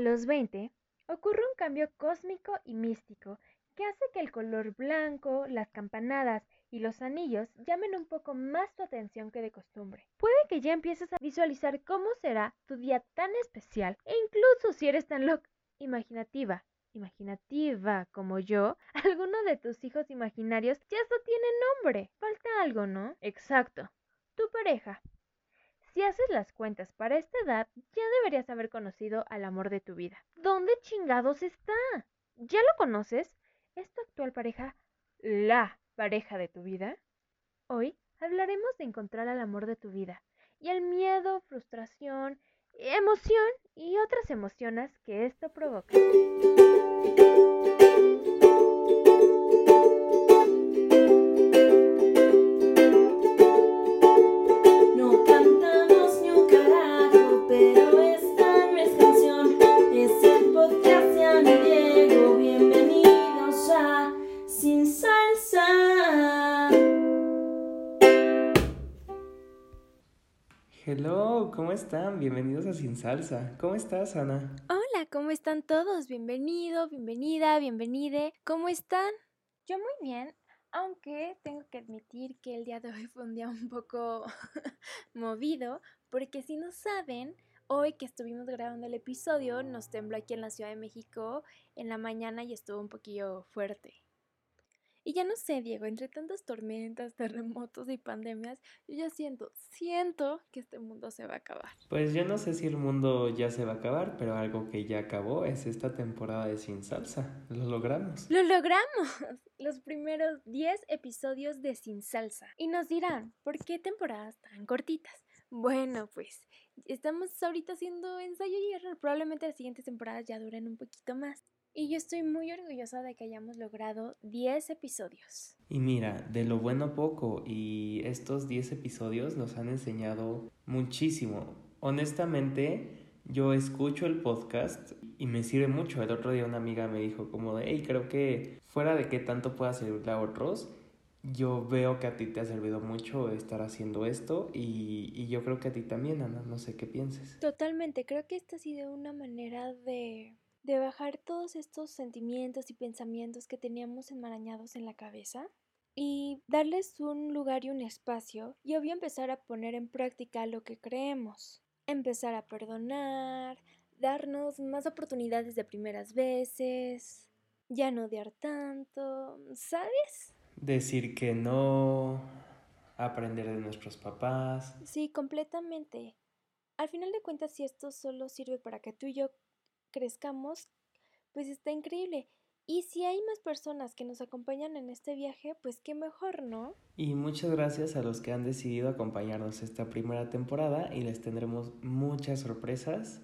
Los 20, ocurre un cambio cósmico y místico que hace que el color blanco, las campanadas y los anillos llamen un poco más tu atención que de costumbre. Puede que ya empieces a visualizar cómo será tu día tan especial e incluso si eres tan loca, imaginativa, imaginativa como yo, alguno de tus hijos imaginarios ya hasta tiene nombre. Falta algo, ¿no? Exacto, tu pareja. Si haces las cuentas para esta edad, ya deberías haber conocido al amor de tu vida. ¿Dónde chingados está? ¿Ya lo conoces? ¿Es tu actual pareja la pareja de tu vida? Hoy hablaremos de encontrar al amor de tu vida y el miedo, frustración, emoción y otras emociones que esto provoca. ¿Cómo están? Bienvenidos a Sin Salsa. ¿Cómo estás, Ana? Hola, ¿cómo están todos? Bienvenido, bienvenida, bienvenide. ¿Cómo están? Yo muy bien, aunque tengo que admitir que el día de hoy fue un día un poco movido, porque si no saben, hoy que estuvimos grabando el episodio nos tembló aquí en la Ciudad de México en la mañana y estuvo un poquillo fuerte. Y ya no sé, Diego, entre tantas tormentas, terremotos y pandemias, yo ya siento, siento que este mundo se va a acabar. Pues yo no sé si el mundo ya se va a acabar, pero algo que ya acabó es esta temporada de Sin Salsa. Lo logramos. Lo logramos. Los primeros 10 episodios de Sin Salsa. Y nos dirán, ¿por qué temporadas tan cortitas? Bueno, pues estamos ahorita haciendo ensayo y error. Probablemente las siguientes temporadas ya duren un poquito más. Y yo estoy muy orgullosa de que hayamos logrado 10 episodios. Y mira, de lo bueno poco, y estos 10 episodios nos han enseñado muchísimo. Honestamente, yo escucho el podcast y me sirve mucho. El otro día una amiga me dijo como de, hey, creo que fuera de que tanto pueda servir a otros, yo veo que a ti te ha servido mucho estar haciendo esto y, y, yo creo que a ti también, Ana, no sé qué pienses. Totalmente, creo que esta ha sido una manera de de bajar todos estos sentimientos y pensamientos que teníamos enmarañados en la cabeza y darles un lugar y un espacio y obvio empezar a poner en práctica lo que creemos. Empezar a perdonar, darnos más oportunidades de primeras veces, ya no odiar tanto, ¿sabes? Decir que no, aprender de nuestros papás. Sí, completamente. Al final de cuentas, si esto solo sirve para que tú y yo crezcamos, pues está increíble. Y si hay más personas que nos acompañan en este viaje, pues qué mejor, ¿no? Y muchas gracias a los que han decidido acompañarnos esta primera temporada y les tendremos muchas sorpresas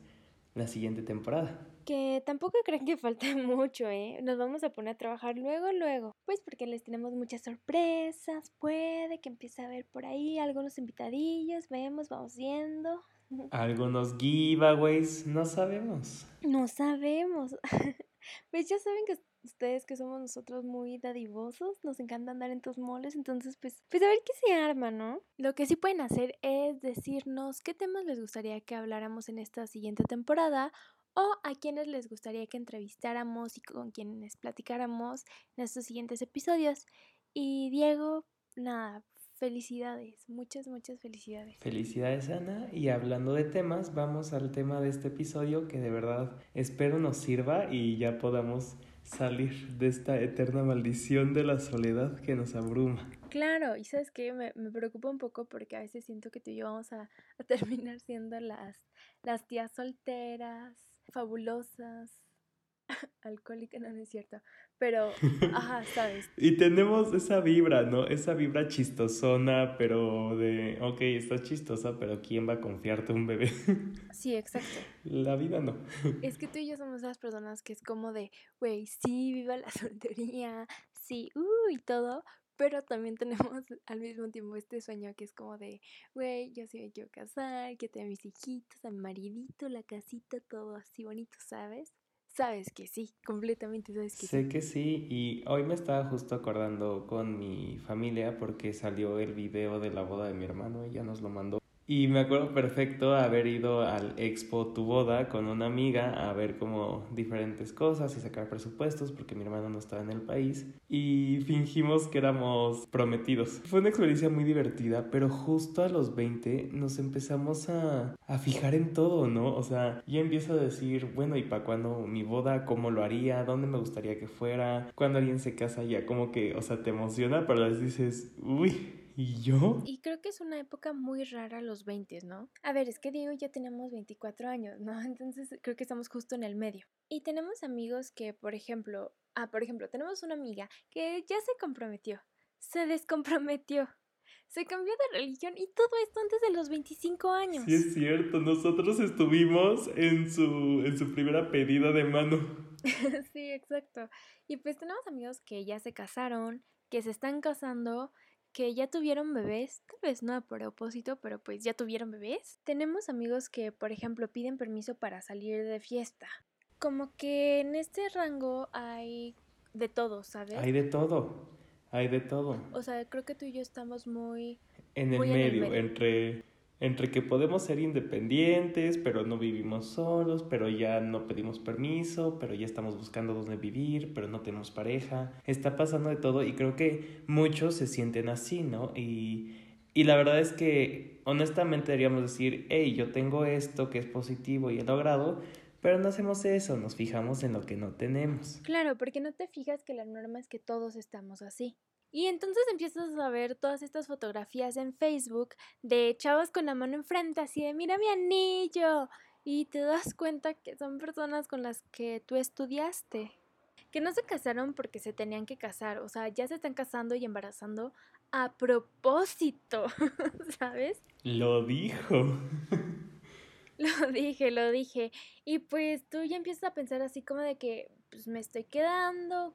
la siguiente temporada. Que tampoco creen que falta mucho, ¿eh? Nos vamos a poner a trabajar luego, luego. Pues porque les tenemos muchas sorpresas, puede que empiece a ver por ahí algunos invitadillos, vemos, vamos viendo. Algunos giveaways, no sabemos. No sabemos. pues ya saben que ustedes que somos nosotros muy dadivosos, nos encanta andar en tus moles, entonces pues, pues a ver qué se arma, ¿no? Lo que sí pueden hacer es decirnos qué temas les gustaría que habláramos en esta siguiente temporada o a quienes les gustaría que entrevistáramos y con quienes platicáramos en estos siguientes episodios. Y Diego, nada, Felicidades, muchas, muchas felicidades. Felicidades Ana. Y hablando de temas, vamos al tema de este episodio que de verdad espero nos sirva y ya podamos salir de esta eterna maldición de la soledad que nos abruma. Claro, y sabes que me, me, preocupa un poco porque a veces siento que tú y yo vamos a, a terminar siendo las, las tías solteras, fabulosas, alcohólica, no, no es cierto, pero, ajá, ¿sabes? y tenemos esa vibra, ¿no? Esa vibra chistosona, pero de, ok, estás chistosa, pero ¿quién va a confiarte un bebé? sí, exacto. La vida no. es que tú y yo somos esas personas que es como de, güey, sí, viva la soltería, sí, uh, y todo, pero también tenemos al mismo tiempo este sueño que es como de, güey, yo sí me quiero casar, que tenga mis hijitos, a mi maridito, la casita, todo así bonito, ¿sabes? Sabes que sí, completamente sabes que sí. Sé que sí, y hoy me estaba justo acordando con mi familia porque salió el video de la boda de mi hermano, ella nos lo mandó. Y me acuerdo perfecto haber ido al Expo Tu Boda con una amiga a ver como diferentes cosas y sacar presupuestos porque mi hermano no estaba en el país y fingimos que éramos prometidos. Fue una experiencia muy divertida, pero justo a los 20 nos empezamos a, a fijar en todo, ¿no? O sea, ya empiezo a decir, bueno, ¿y para cuándo mi boda? ¿Cómo lo haría? ¿Dónde me gustaría que fuera? Cuando alguien se casa ya como que, o sea, te emociona, pero les dices, uy ¿Y yo? Y creo que es una época muy rara los 20, ¿no? A ver, es que Diego y yo tenemos 24 años, ¿no? Entonces creo que estamos justo en el medio. Y tenemos amigos que, por ejemplo, ah, por ejemplo, tenemos una amiga que ya se comprometió, se descomprometió, se cambió de religión y todo esto antes de los 25 años. Sí, es cierto, nosotros estuvimos en su, en su primera pedida de mano. sí, exacto. Y pues tenemos amigos que ya se casaron, que se están casando que ya tuvieron bebés, tal vez no a propósito, pero pues ya tuvieron bebés. Tenemos amigos que, por ejemplo, piden permiso para salir de fiesta. Como que en este rango hay de todo, ¿sabes? Hay de todo, hay de todo. O sea, creo que tú y yo estamos muy... En el, medio, entre entre que podemos ser independientes, pero no vivimos solos, pero ya no pedimos permiso, pero ya estamos buscando dónde vivir, pero no tenemos pareja. Está pasando de todo y creo que muchos se sienten así, ¿no? Y, y la verdad es que honestamente deberíamos decir, hey, yo tengo esto que es positivo y he logrado, pero no hacemos eso, nos fijamos en lo que no tenemos. Claro, porque no te fijas que la norma es que todos estamos así. Y entonces empiezas a ver todas estas fotografías en Facebook de chavos con la mano enfrente, así de mira mi anillo. Y te das cuenta que son personas con las que tú estudiaste. Que no se casaron porque se tenían que casar, o sea, ya se están casando y embarazando a propósito, ¿sabes? Lo dijo. Lo dije, lo dije. Y pues tú ya empiezas a pensar así como de que pues me estoy quedando,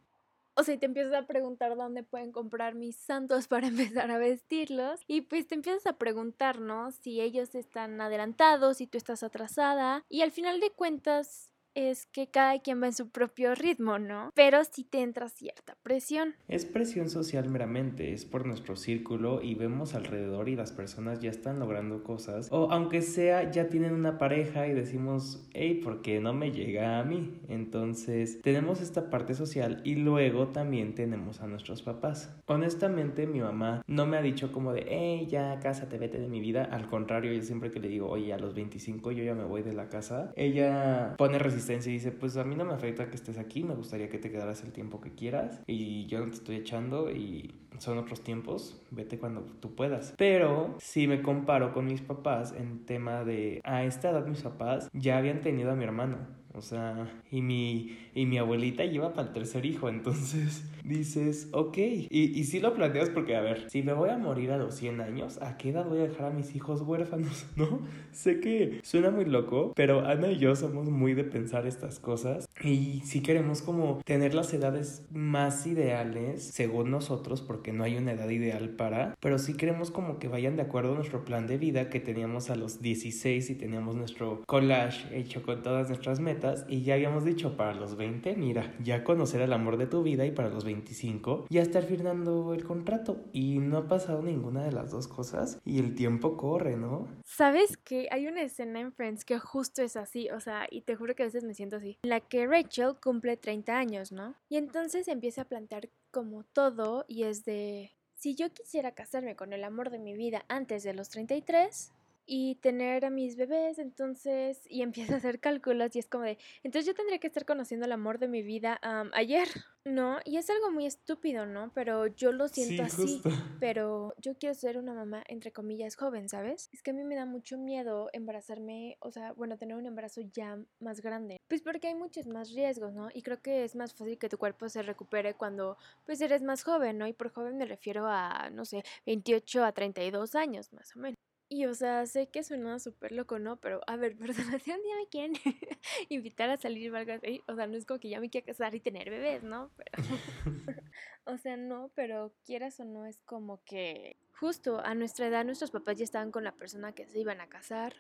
o sea, te empiezas a preguntar dónde pueden comprar mis santos para empezar a vestirlos. Y pues te empiezas a preguntar, ¿no? Si ellos están adelantados, si tú estás atrasada. Y al final de cuentas, es que cada quien va en su propio ritmo, ¿no? Pero sí te entra cierta presión. Es presión social meramente, es por nuestro círculo y vemos alrededor y las personas ya están logrando cosas. O aunque sea, ya tienen una pareja y decimos, hey, ¿por qué no me llega a mí? Entonces, tenemos esta parte social y luego también tenemos a nuestros papás. Honestamente, mi mamá no me ha dicho como de, hey, ya, cásate, vete de mi vida. Al contrario, yo siempre que le digo, oye, a los 25 yo ya me voy de la casa, ella pone resistencia y dice, pues a mí no me afecta que estés aquí, me gustaría que te quedaras el tiempo que quieras y yo no te estoy echando y son otros tiempos, vete cuando tú puedas. Pero si me comparo con mis papás en tema de, a esta edad mis papás ya habían tenido a mi hermano. O sea, y mi, y mi abuelita lleva para el tercer hijo, entonces dices, ok. Y, y si lo planteas porque, a ver, si me voy a morir a los 100 años, ¿a qué edad voy a dejar a mis hijos huérfanos? ¿No? Sé que suena muy loco, pero Ana y yo somos muy de pensar estas cosas. Y si queremos como tener las edades más ideales, según nosotros, porque no hay una edad ideal para, pero sí queremos como que vayan de acuerdo a nuestro plan de vida que teníamos a los 16 y teníamos nuestro collage hecho con todas nuestras metas. Y ya habíamos dicho para los 20, mira, ya conocer el amor de tu vida y para los 25 ya estar firmando el contrato y no ha pasado ninguna de las dos cosas y el tiempo corre, ¿no? ¿Sabes que hay una escena en Friends que justo es así? O sea, y te juro que a veces me siento así. La que Rachel cumple 30 años, ¿no? Y entonces empieza a plantear como todo y es de... Si yo quisiera casarme con el amor de mi vida antes de los 33, y tener a mis bebés, entonces, y empiezo a hacer cálculos y es como de, entonces yo tendría que estar conociendo el amor de mi vida ayer, ¿no? Y es algo muy estúpido, ¿no? Pero yo lo siento así, pero yo quiero ser una mamá, entre comillas, joven, ¿sabes? Es que a mí me da mucho miedo embarazarme, o sea, bueno, tener un embarazo ya más grande, pues porque hay muchos más riesgos, ¿no? Y creo que es más fácil que tu cuerpo se recupere cuando, pues, eres más joven, ¿no? Y por joven me refiero a, no sé, 28 a 32 años, más o menos. Y o sea, sé que suena súper loco, ¿no? Pero a ver, perdón, si un día me quieren invitar a salir o algo o sea, no es como que ya me quiera casar y tener bebés, ¿no? Pero, o sea, no, pero quieras o no, es como que justo a nuestra edad nuestros papás ya estaban con la persona que se iban a casar.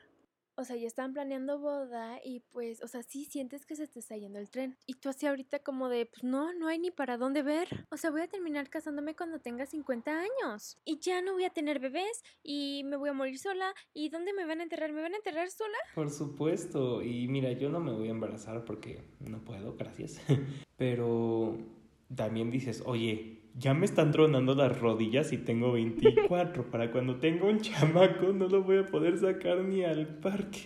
O sea, ya están planeando boda y pues, o sea, sí sientes que se está yendo el tren. Y tú así ahorita como de, pues no, no hay ni para dónde ver. O sea, voy a terminar casándome cuando tenga 50 años. Y ya no voy a tener bebés y me voy a morir sola. ¿Y dónde me van a enterrar? ¿Me van a enterrar sola? Por supuesto. Y mira, yo no me voy a embarazar porque no puedo, gracias. Pero también dices, oye, ya me están tronando las rodillas y tengo 24. Para cuando tenga un chamaco no lo voy a poder sacar ni al parque.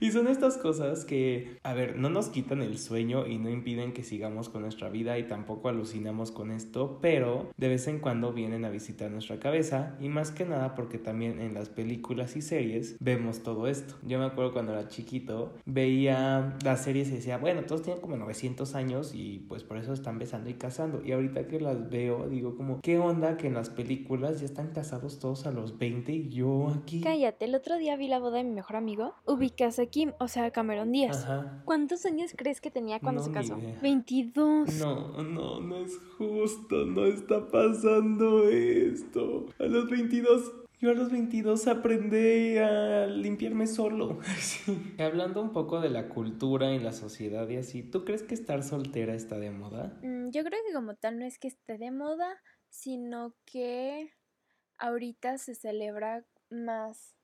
Y son estas cosas que, a ver, no nos quitan el sueño y no impiden que sigamos con nuestra vida y tampoco alucinamos con esto, pero de vez en cuando vienen a visitar nuestra cabeza y más que nada porque también en las películas y series vemos todo esto. Yo me acuerdo cuando era chiquito, veía las series y decía, bueno, todos tienen como 900 años y pues por eso están besando y casando. Y ahorita que las veo, digo como, ¿qué onda que en las películas ya están casados todos a los 20 y yo aquí? Cállate, el otro día vi la boda de mi mejor amigo. Ubicas Kim, o sea, Cameron Díaz. Ajá. ¿Cuántos años crees que tenía cuando No, se casó? idea. 22. No, no, no es justo, no está pasando esto. A los 22, yo a los 22 aprendí a limpiarme solo. Sí. Hablando un poco de la cultura y la sociedad y así, ¿tú crees que estar soltera está de moda? Mm, Yo creo que como tal no es que esté de moda, sino que ahorita se celebra más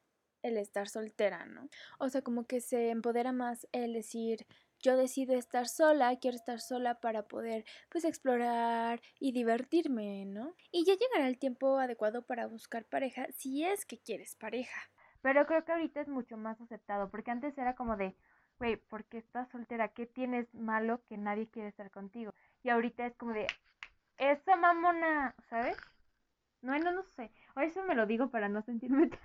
el estar soltera, ¿no? O sea, como que se empodera más el decir, yo decido estar sola, quiero estar sola para poder pues explorar y divertirme, ¿no? Y ya llegará el tiempo adecuado para buscar pareja si es que quieres pareja. Pero creo que ahorita es mucho más aceptado, porque antes era como de, güey, ¿por qué estás soltera? ¿Qué tienes malo que nadie quiere estar contigo? Y ahorita es como de, esa mamona, ¿sabes? No, no, no sé. O eso me lo digo para no sentirme tan...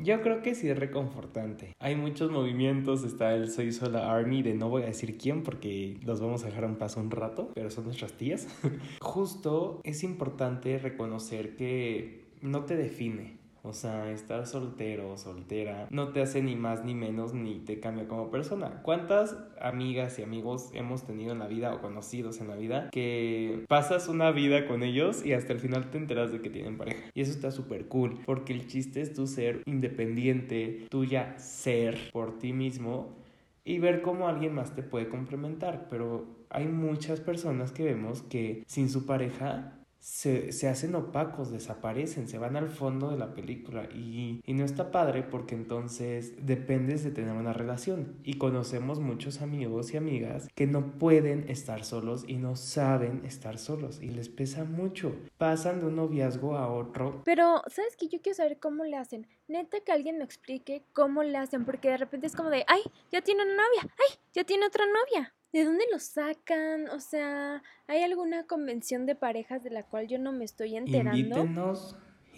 Yo creo que sí es reconfortante. Hay muchos movimientos, está el Soy Sola Army de no voy a decir quién porque los vamos a dejar un paso un rato, pero son nuestras tías. Justo es importante reconocer que no te define. O sea, estar soltero o soltera no te hace ni más ni menos ni te cambia como persona. ¿Cuántas amigas y amigos hemos tenido en la vida o conocidos en la vida que pasas una vida con ellos y hasta el final te enteras de que tienen pareja? Y eso está súper cool porque el chiste es tu ser independiente, tuya ser por ti mismo y ver cómo alguien más te puede complementar. Pero hay muchas personas que vemos que sin su pareja se, se hacen opacos, desaparecen, se van al fondo de la película y, y no está padre porque entonces dependes de tener una relación y conocemos muchos amigos y amigas que no pueden estar solos y no saben estar solos y les pesa mucho. Pasan de un noviazgo a otro Pero, ¿sabes qué? Yo quiero saber cómo le hacen. Neta que alguien me explique cómo le hacen, porque de repente es como de, ay, ya tiene una novia, ay, ya tiene otra novia. ¿De dónde lo sacan? O sea, ¿hay alguna convención de parejas de la cual yo no me estoy enterando?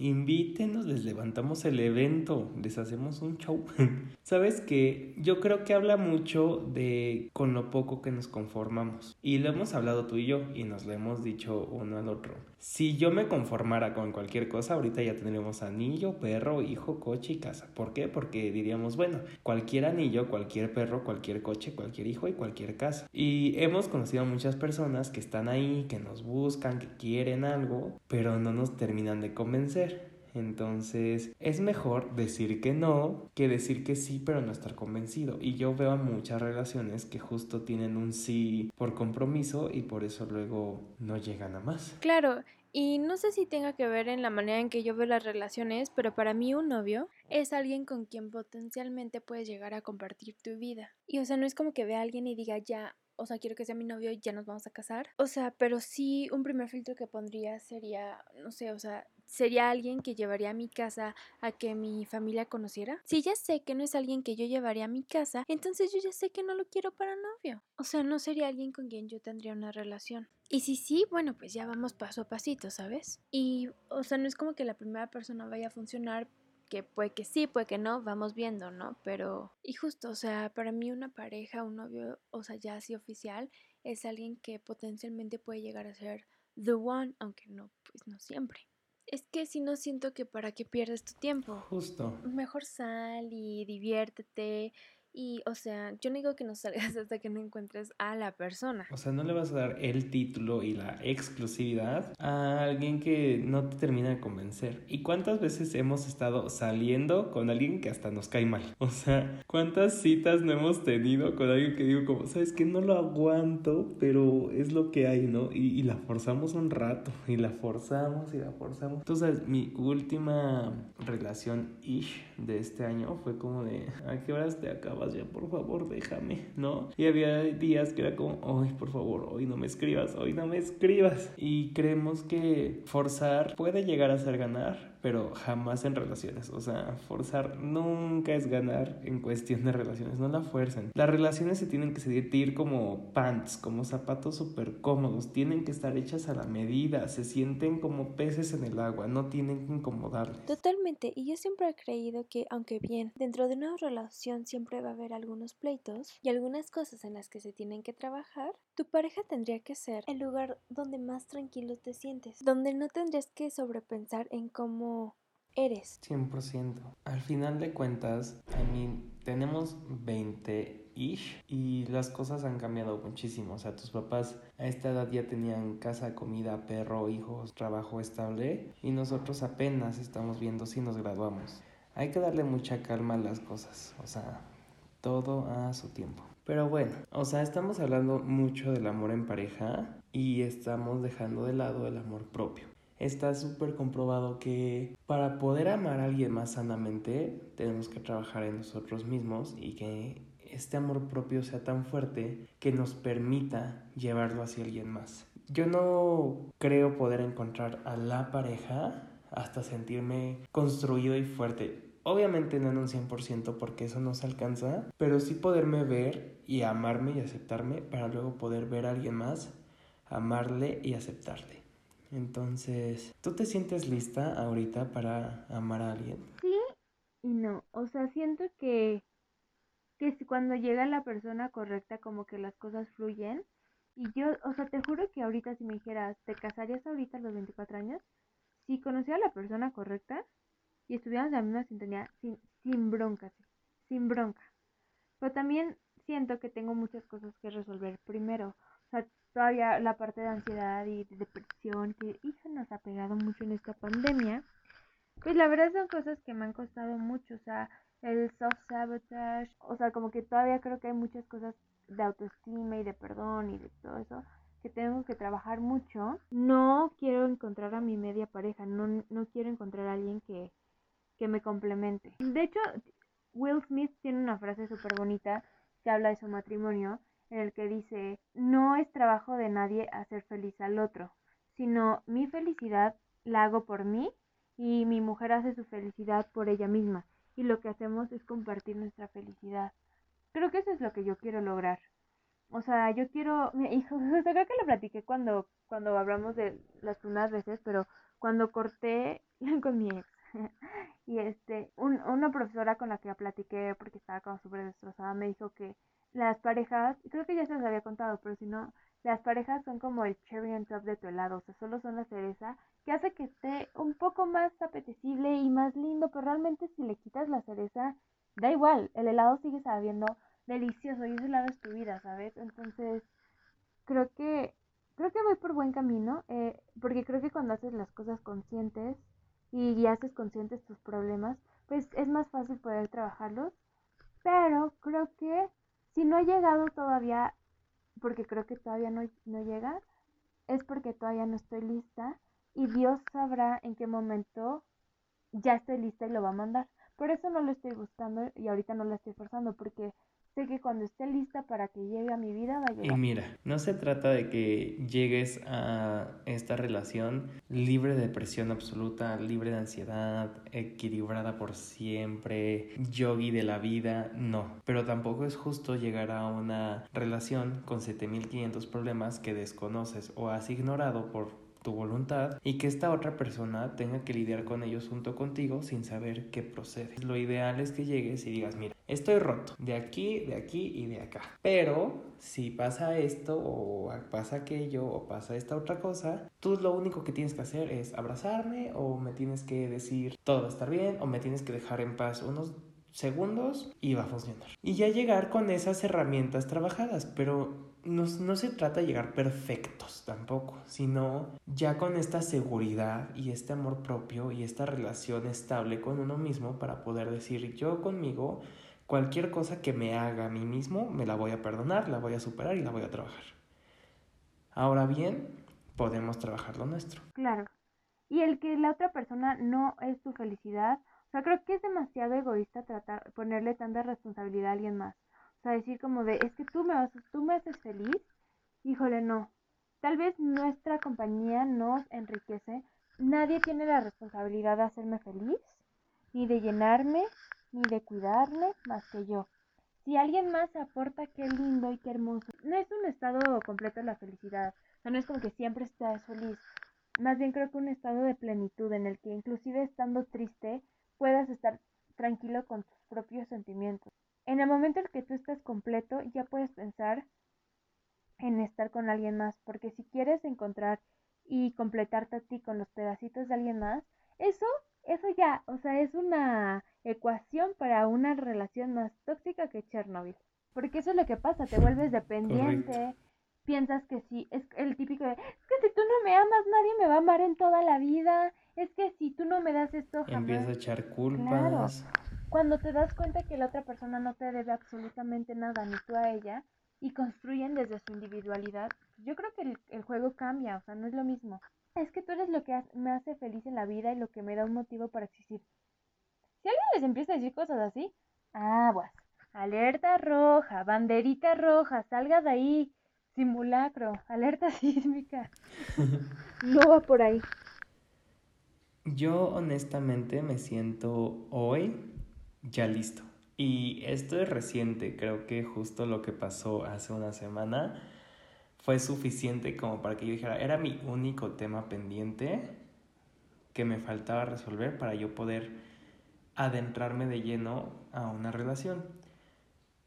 Invítenos, les levantamos el evento, les hacemos un show. Sabes que yo creo que habla mucho de con lo poco que nos conformamos. Y lo hemos hablado tú y yo y nos lo hemos dicho uno al otro. Si yo me conformara con cualquier cosa, ahorita ya tendríamos anillo, perro, hijo, coche y casa. ¿Por qué? Porque diríamos, bueno, cualquier anillo, cualquier perro, cualquier coche, cualquier hijo y cualquier casa. Y hemos conocido a muchas personas que están ahí, que nos buscan, que quieren algo, pero no nos terminan de convencer. Entonces es mejor decir que no que decir que sí pero no estar convencido. Y yo veo a muchas relaciones que justo tienen un sí por compromiso y por eso luego no llegan a más. Claro, y no sé si tenga que ver en la manera en que yo veo las relaciones, pero para mí un novio es alguien con quien potencialmente puedes llegar a compartir tu vida. Y o sea, no es como que vea a alguien y diga ya, o sea, quiero que sea mi novio y ya nos vamos a casar. O sea, pero sí un primer filtro que pondría sería, no sé, o sea, sería alguien que llevaría a mi casa a que mi familia conociera. Si ya sé que no es alguien que yo llevaría a mi casa, entonces yo ya sé que no lo quiero para novio. O sea, no sería alguien con quien yo tendría una relación. Y si sí, bueno, pues ya vamos paso a pasito, ¿sabes? Y, o sea, no es como que la primera persona vaya a funcionar que puede que sí, puede que no, vamos viendo, ¿no? Pero, y justo, o sea, para mí una pareja, un novio, o sea, ya así oficial, es alguien que potencialmente puede llegar a ser the one, aunque no, pues no siempre. Es que si no siento que para qué pierdes tu tiempo. Justo. Mejor sal y diviértete Y, o sea, yo no digo que no salgas hasta que no encuentres a la persona. O sea, no le vas a dar el título y la exclusividad a alguien que no te termina de convencer. ¿Y cuántas veces hemos estado saliendo con alguien que hasta nos cae mal? O sea, ¿cuántas citas no hemos tenido con alguien que digo como, sabes que no lo aguanto, pero es lo que hay, ¿no? Y, y la forzamos un rato, y la forzamos, y la forzamos. Entonces, mi última relación ish de este año fue como de, ¿a qué horas te acabas? Ya, por favor, déjame, ¿no? Y había días que era como, ay, por favor, hoy no me escribas, hoy no me escribas. Y creemos que forzar puede llegar a ser ganar, pero jamás en relaciones. O sea, forzar nunca es ganar en cuestión de relaciones, no la fuercen. Las relaciones se tienen que sentir como pants, como zapatos súper cómodos, tienen que estar hechas a la medida, se sienten como peces en el agua, no tienen que incomodarles. Totalmente, y yo siempre he creído que, aunque bien, dentro de una relación siempre va a haber algunos pleitos y algunas cosas en las que se tienen que trabajar, tu pareja tendría que ser el lugar donde más tranquilo te sientes, donde no tendrías que sobrepensar en cómo eres. 100%. Al final de cuentas, a mí tenemos 20-ish y las cosas han cambiado muchísimo. O sea, tus papás a esta edad ya tenían casa, comida, perro, hijos, trabajo estable y nosotros apenas estamos viendo si nos graduamos. Hay que darle mucha calma a las cosas. O sea, todo a su tiempo. Pero bueno, o sea, estamos hablando mucho del amor en pareja y estamos dejando de lado el amor propio está súper comprobado que para poder amar a alguien más sanamente tenemos que trabajar en nosotros mismos y que este amor propio sea tan fuerte que nos permita llevarlo hacia alguien más. Yo no creo poder encontrar a la pareja hasta sentirme construido y fuerte. Obviamente no en un 100% porque eso no se alcanza, pero sí poderme ver y amarme y aceptarme para luego poder ver a alguien más, amarle y aceptarle. Entonces, ¿tú te sientes lista ahorita para amar a alguien? Sí y no. O sea, siento que, que cuando llega la persona correcta, como que las cosas fluyen. Y yo, o sea, te juro que ahorita si me dijeras, ¿te casarías ahorita a los 24 años? Si conociera a la persona correcta y estuviéramos en la misma sintonía, sin, sin bronca, sin bronca. Pero también siento que tengo muchas cosas que resolver primero. O sea, todavía la parte de ansiedad y de depresión que hija nos ha pegado mucho en esta pandemia, pues la verdad son cosas que me han costado mucho, o sea, el self-sabotage, o sea, como que todavía creo que hay muchas cosas de autoestima y de perdón y de todo eso que tengo que trabajar mucho. No quiero encontrar a mi media pareja, no, no quiero encontrar a alguien que, que me complemente. De hecho, Will Smith tiene una frase súper bonita que habla de su matrimonio en el que dice, no es trabajo de nadie hacer feliz al otro, sino mi felicidad la hago por mí y mi mujer hace su felicidad por ella misma y lo que hacemos es compartir nuestra felicidad. Creo que eso es lo que yo quiero lograr. O sea, yo quiero, hijo, creo que lo platiqué cuando, cuando hablamos de las primeras veces, pero cuando corté con mi ex, y este, un, una profesora con la que platiqué porque estaba como súper destrozada me dijo que las parejas, creo que ya se los había contado, pero si no, las parejas son como el cherry on top de tu helado, o sea, solo son la cereza que hace que esté un poco más apetecible y más lindo, pero realmente si le quitas la cereza, da igual, el helado sigue sabiendo delicioso y ese helado es tu vida, ¿sabes? Entonces, creo que, creo que voy por buen camino, eh, porque creo que cuando haces las cosas conscientes y haces conscientes tus problemas, pues es más fácil poder trabajarlos, pero creo que si no he llegado todavía, porque creo que todavía no, llega, es porque todavía no estoy lista y Dios sabrá en qué momento ya estoy lista y lo va a mandar. Por eso no lo estoy buscando y ahorita no lo estoy forzando porque sé que cuando esté lista para que llegue a mi vida va a llegar. Y mira, no se trata de que llegues a esta relación libre de depresión absoluta, libre de ansiedad, equilibrada por siempre, yogi de la vida, no. Pero tampoco es justo llegar a una relación con 7500 problemas que desconoces o has ignorado por tu voluntad y que esta otra persona tenga que lidiar con ellos junto contigo sin saber qué procede. Lo ideal es que llegues y digas, mira, estoy roto de aquí, de aquí y de acá. Pero si pasa esto o pasa aquello o pasa esta otra cosa, tú lo único que tienes que hacer es abrazarme o me tienes que decir todo va a estar bien o me tienes que dejar en paz unos segundos y va a funcionar. Y ya llegar con esas herramientas trabajadas, pero no, no, se trata de llegar perfectos tampoco, sino ya con esta seguridad y este amor propio y esta relación estable con uno mismo para poder decir yo conmigo cualquier cosa que me haga a mí mismo me la voy a perdonar, la voy a superar y la voy a trabajar. Ahora bien, podemos trabajar lo nuestro. Claro. Y el que la otra persona no es tu felicidad, o sea, creo que es demasiado egoísta tratar ponerle tanta responsabilidad a alguien más. O sea, decir como de, es que tú me vas, tú me haces feliz. Híjole, no. Tal vez nuestra compañía nos enriquece. Nadie tiene la responsabilidad de hacerme feliz, ni de llenarme, ni de cuidarme más que yo. Si alguien más aporta, qué lindo y qué hermoso. No es un estado completo de la felicidad. No es como que siempre estés feliz. Más bien creo que un estado de plenitud en el que inclusive estando triste puedas estar tranquilo con tus propios sentimientos. En el momento en que tú estás completo, ya puedes pensar en estar con alguien más, porque si quieres encontrar y completarte a ti con los pedacitos de alguien más, eso, eso ya, o sea, es una ecuación para una relación más tóxica que Chernobyl. Porque eso es lo que pasa, te vuelves dependiente, piensas que sí, es el típico de, es que si tú no me amas, nadie me va a amar en toda la vida, es que si tú no me das esto jamás. Empieza a echar culpas. Cuando te das cuenta que la otra persona no te debe absolutamente nada, ni tú a ella, y construyen desde su individualidad, yo creo que el, juego cambia, o sea, no es lo mismo. Es que tú eres lo que me hace feliz en la vida y lo que me da un motivo para existir. Si alguien les empieza a decir cosas así, aguas, alerta roja, banderita roja, salga de ahí, simulacro, alerta sísmica. no va por ahí. Yo honestamente me siento hoy ya listo. Y esto es reciente, creo que justo lo que pasó hace una semana fue suficiente como para que yo dijera, era mi único tema pendiente que me faltaba resolver para yo poder adentrarme de lleno a una relación.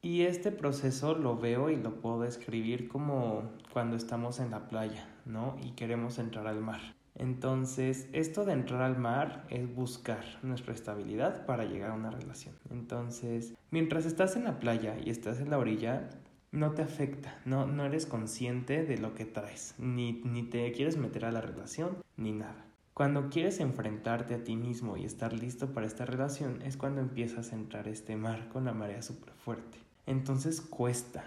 Y este proceso lo veo y lo puedo describir como cuando estamos en la playa, ¿no? Y queremos entrar al mar. Entonces, esto de entrar al mar es buscar nuestra estabilidad para llegar a una relación. Entonces, mientras estás en la playa y estás en la orilla, no te afecta, no, no eres consciente de lo que traes, ni, ni te quieres meter a la relación, ni nada. Cuando quieres enfrentarte a ti mismo y estar listo para esta relación es cuando empiezas a entrar este mar con la marea súper fuerte. Entonces cuesta,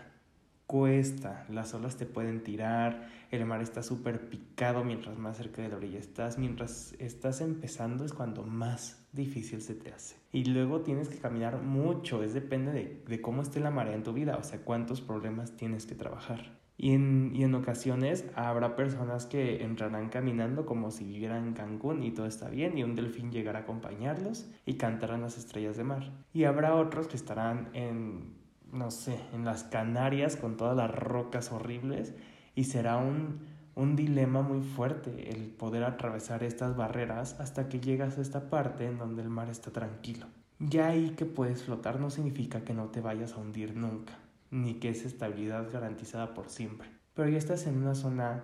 cuesta, las olas te pueden tirar, el mar está súper picado mientras más cerca de la orilla estás, mientras estás empezando es cuando más difícil se te hace. Y luego tienes que caminar mucho, es depende de, de cómo esté la marea en tu vida, o sea, cuántos problemas tienes que trabajar. Y en, y en ocasiones habrá personas que entrarán caminando como si vivieran en Cancún y todo está bien y un delfín llegará a acompañarlos y cantarán las estrellas de mar. Y habrá otros que estarán en no sé, en las Canarias con todas las rocas horribles y será un, un dilema muy fuerte el poder atravesar estas barreras hasta que llegas a esta parte en donde el mar está tranquilo. Ya ahí que puedes flotar no significa que no te vayas a hundir nunca, ni que es estabilidad garantizada por siempre. Pero ya estás en una zona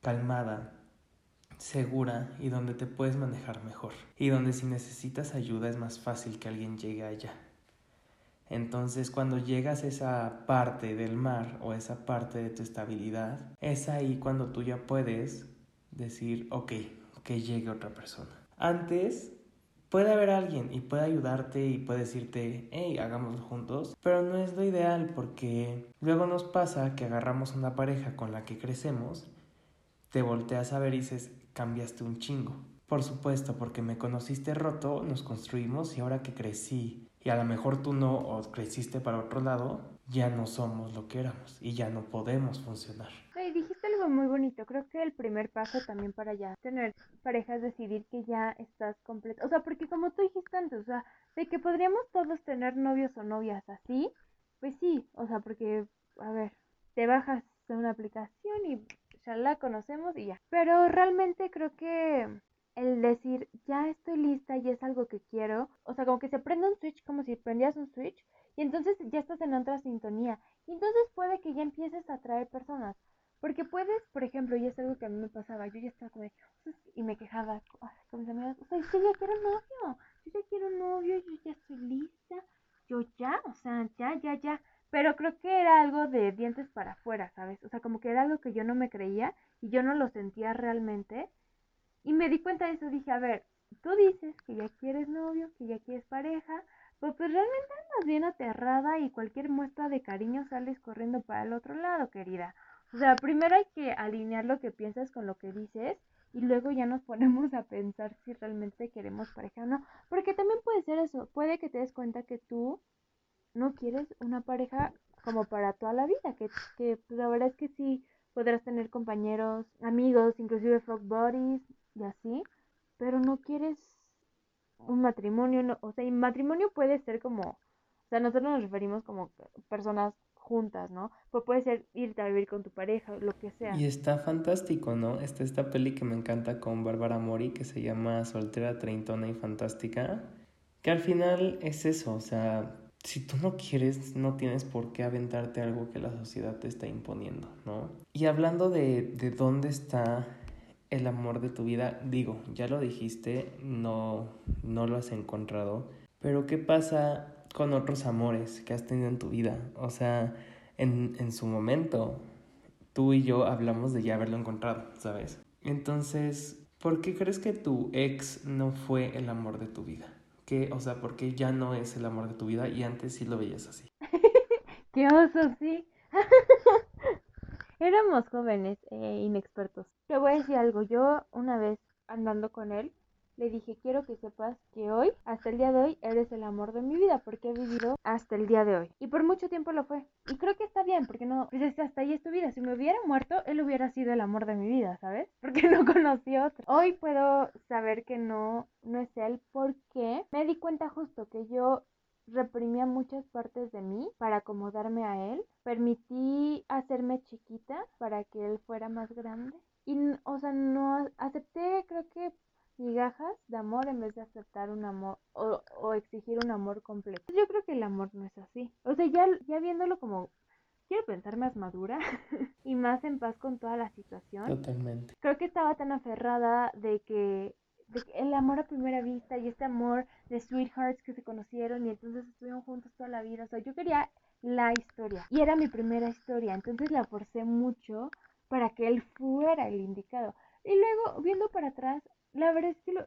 calmada, segura y donde te puedes manejar mejor. Y donde si necesitas ayuda es más fácil que alguien llegue allá. Entonces cuando llegas a esa parte del mar o esa parte de tu estabilidad, es ahí cuando tú ya puedes decir, ok, que llegue otra persona. Antes puede haber alguien y puede ayudarte y puede decirte, hey, hagámoslo juntos, pero no es lo ideal porque luego nos pasa que agarramos una pareja con la que crecemos, te volteas a ver y dices, cambiaste un chingo. Por supuesto, porque me conociste roto, nos construimos y ahora que crecí y a lo mejor tú no o creciste para otro lado, ya no somos lo que éramos y ya no podemos funcionar. Sí, dijiste algo muy bonito. Creo que el primer paso también para ya tener pareja es decidir que ya estás completo. O sea, porque como tú dijiste antes, o sea, de que podríamos todos tener novios o novias así, pues sí, o sea, porque, a ver, te bajas de una aplicación y ya la conocemos y ya. Pero realmente creo que el decir, ya estoy lista y es algo que quiero, o sea, como que se prende un switch como si prendías un switch y entonces ya estás en otra sintonía. Y entonces puede que ya empieces a atraer personas. Porque puedes, por ejemplo, y es algo que a mí me pasaba, yo ya estaba como de, y me quejaba con mis amigas, o sea, yo quiero novio, yo ya quiero un novio, yo ya estoy lista, yo ya, o sea, ya, ya, ya. Pero creo que era algo de dientes para afuera, ¿sabes? O sea, como que era algo que yo no me creía y yo no lo sentía realmente. Y me di cuenta de eso, dije, a ver, tú dices que ya quieres novio, que ya quieres pareja, pero pues realmente andas bien aterrada y cualquier muestra de cariño sales corriendo para el otro lado, querida. O sea, primero hay que alinear lo que piensas con lo que dices y luego ya nos ponemos a pensar si realmente queremos pareja o no. Porque también puede ser eso, puede que te des cuenta que tú no quieres una pareja como para toda la vida, que, que pues, la verdad es que sí podrás tener compañeros, amigos, inclusive fuck buddies y así, pero no quieres un matrimonio, no, o sea, y matrimonio puede ser como, o sea, nosotros nos referimos como personas juntas, ¿no? Pues puede ser irte a vivir con tu pareja, lo que sea. Y está fantástico, ¿no? Está esta peli que me encanta con Bárbara Mori que se llama Soltera, Treintona y Fantástica, que al final es eso, o sea, si tú no quieres, no tienes por qué aventarte algo que la sociedad te está imponiendo, ¿no? Y hablando de, de dónde está el amor de tu vida, digo, ya lo dijiste, no, no lo has encontrado, pero ¿qué pasa con otros amores que has tenido en tu vida? O sea, en, en su momento, tú y yo hablamos de ya haberlo encontrado, ¿sabes? Entonces, ¿por qué crees que tu ex no fue el amor de tu vida? ¿Qué, o sea, por qué ya no es el amor de tu vida y antes sí lo veías así? ¡Qué oso, sí! Éramos jóvenes e inexpertos. Te voy a decir algo, yo una vez andando con él, le dije, quiero que sepas que hoy, hasta el día de hoy, eres el amor de mi vida, porque he vivido hasta el día de hoy. Y por mucho tiempo lo fue. Y creo que está bien, porque no, pues hasta ahí es tu vida. Si me hubiera muerto, él hubiera sido el amor de mi vida, ¿sabes? Porque no conocí otro. Hoy puedo saber que no, no es él, porque me di cuenta justo que yo reprimía muchas partes de mí para acomodarme a él. Permití hacerme chiquita para que él fuera más grande. Y, o sea, no acepté, creo que migajas de amor en vez de aceptar un amor o, o exigir un amor completo. Yo creo que el amor no es así. O sea, ya, ya viéndolo como quiero pensar más madura y más en paz con toda la situación. Totalmente. Creo que estaba tan aferrada de que, el amor a primera vista y este amor de sweethearts que se conocieron y entonces estuvieron juntos toda la vida. O sea, yo quería la historia y era mi primera historia, entonces la forcé mucho para que él fuera el indicado. Y luego, viendo para atrás, la verdad es que lo,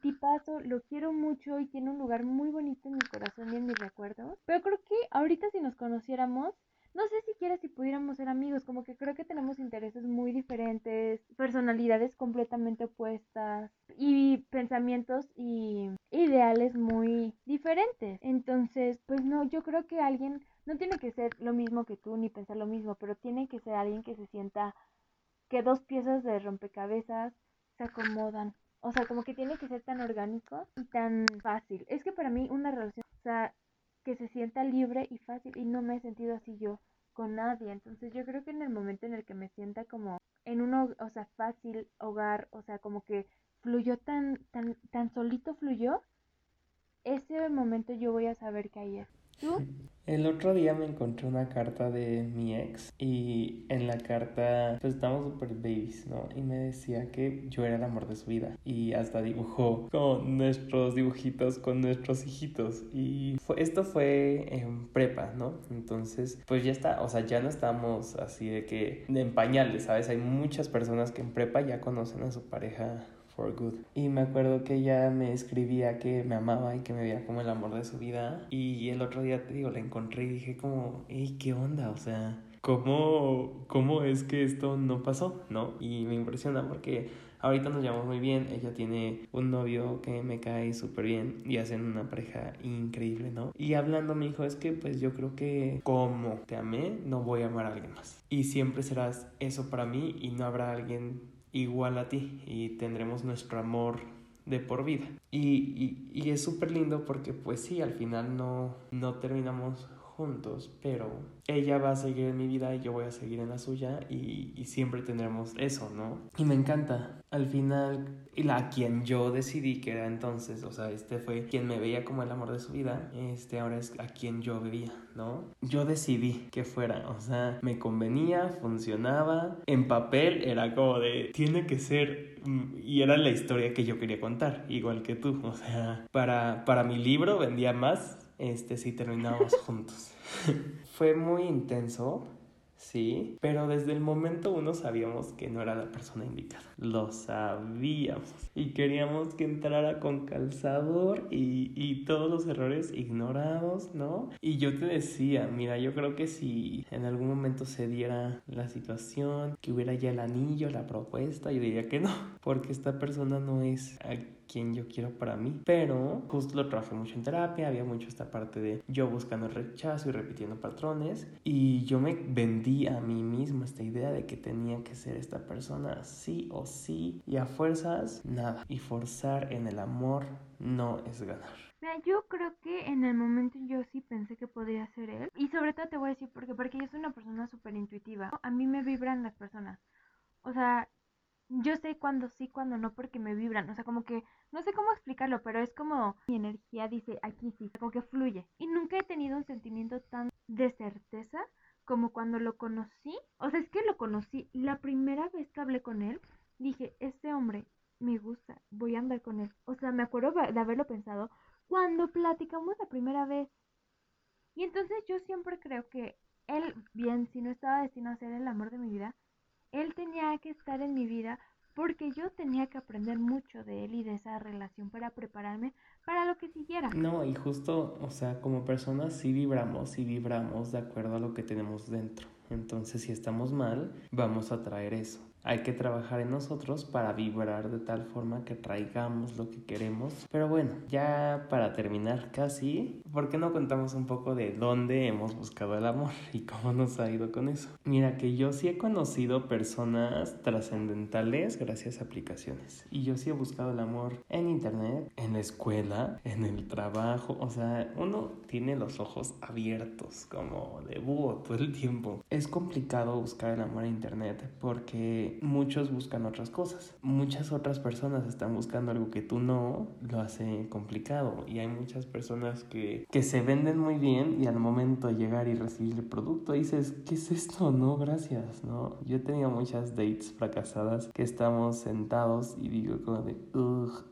tipazo lo quiero mucho y tiene un lugar muy bonito en mi corazón y en mis recuerdos. Pero creo que ahorita si nos conociéramos, no sé siquiera si pudiéramos ser amigos, como que creo que tenemos intereses muy diferentes, personalidades completamente opuestas y pensamientos y ideales muy diferentes. Entonces, pues no, yo creo que alguien no tiene que ser lo mismo que tú ni pensar lo mismo, pero tiene que ser alguien que se sienta que dos piezas de rompecabezas se acomodan. O sea, como que tiene que ser tan orgánico y tan fácil. Es que para mí una relación, o sea, que se sienta libre y fácil y no me he sentido así yo con nadie. Entonces yo creo que en el momento en el que me sienta como en un, o sea, fácil hogar, o sea, como que fluyó tan, tan, tan solito fluyó, ese momento yo voy a saber que ahí es. El otro día me encontré una carta de mi ex y en la carta pues estamos super babies, ¿no? Y me decía que yo era el amor de su vida y hasta dibujó con nuestros dibujitos con nuestros hijitos y fue, esto fue en prepa, ¿no? Entonces pues ya está, o sea, ya no estamos así de que en pañales, ¿sabes? Hay muchas personas que en prepa ya conocen a su pareja for good. Y me acuerdo que ella me escribía que me amaba y que me veía como el amor de su vida. Y el otro día, te digo, la encontré y dije como, hey, ¿qué onda? O sea, ¿cómo, cómo es que esto no pasó? ¿No? Y me impresiona porque ahorita nos llevamos muy bien. Ella tiene un novio que me cae súper bien y hacen una pareja increíble, ¿no? Y hablando me dijo, es que pues yo creo que como te amé, no voy a amar a alguien más. Y siempre serás eso para mí y no habrá alguien igual a ti y tendremos nuestro amor de por vida. Y, y, y es súper lindo porque pues sí, al final no, no terminamos juntos, pero ella va a seguir en mi vida y yo voy a seguir en la suya y, siempre tendremos eso, ¿no? Y me encanta. Al final, la quien yo decidí que era entonces, o sea, este fue quien me veía como el amor de su vida, este ahora es a quien yo vivía, ¿no? Yo decidí que fuera, o sea, me convenía, funcionaba, en papel era como de, tiene que ser mm, y era la historia que yo quería contar, igual que tú. O sea, para, para mi libro vendía más este, si terminábamos juntos. Fue muy intenso, sí, pero desde el momento uno sabíamos que no era la persona indicada. Lo sabíamos. Y queríamos que entrara con calzador y, y todos los errores ignorados, ¿no? Y yo te decía, mira, yo creo que si en algún momento se diera la situación, que hubiera ya el anillo, la propuesta, yo diría que no, porque esta persona no es quien yo quiero para mí. Pero justo lo trabajé mucho en terapia, había mucho esta parte de yo buscando el rechazo y repitiendo patrones. Y yo me vendí a mí mismo esta idea de que tenía que ser esta persona sí o sí. Y a fuerzas, nada. Y forzar en el amor no es ganar. Mira, yo creo que en el momento yo sí pensé que podría ser él. Y sobre todo te voy a decir porque, porque yo soy una persona súper intuitiva. A mí me vibran las personas. O sea, yo sé cuándo sí, cuándo no, porque me vibran. O sea, como que no sé cómo explicarlo, pero es como mi energía dice aquí sí, como que fluye. Y nunca he tenido un sentimiento tan de certeza como cuando lo conocí. O sea, es que lo conocí. La primera vez que hablé con él, dije, este hombre me gusta, voy a andar con él. O sea, me acuerdo de haberlo pensado cuando platicamos la primera vez. Y entonces yo siempre creo que él, bien, si no estaba destinado a ser el amor de mi vida, él tenía que estar en mi vida porque yo tenía que aprender mucho de él y de esa relación para prepararme para lo que siguiera. No, y justo, o sea, como personas sí vibramos y vibramos de acuerdo a lo que tenemos dentro. Entonces, si estamos mal, vamos a traer eso. Hay que trabajar en nosotros para vibrar de tal forma que traigamos lo que queremos. Pero bueno, ya para terminar casi, ¿por qué no contamos un poco de dónde hemos buscado el amor y cómo nos ha ido con eso? Mira que yo sí he conocido personas trascendentales gracias a aplicaciones. Y yo sí he buscado el amor en internet, en la escuela, en el trabajo. O sea, uno tiene los ojos abiertos como de búho todo el tiempo. Es complicado buscar el amor en internet porque muchos buscan otras cosas. Muchas otras personas están buscando algo que tú no, lo hace complicado. Y hay muchas personas que, que se venden muy bien y al momento de llegar y recibir el producto dices, ¿qué es esto? No, gracias, ¿no? Yo he tenido muchas dates fracasadas que estamos sentados y digo como de,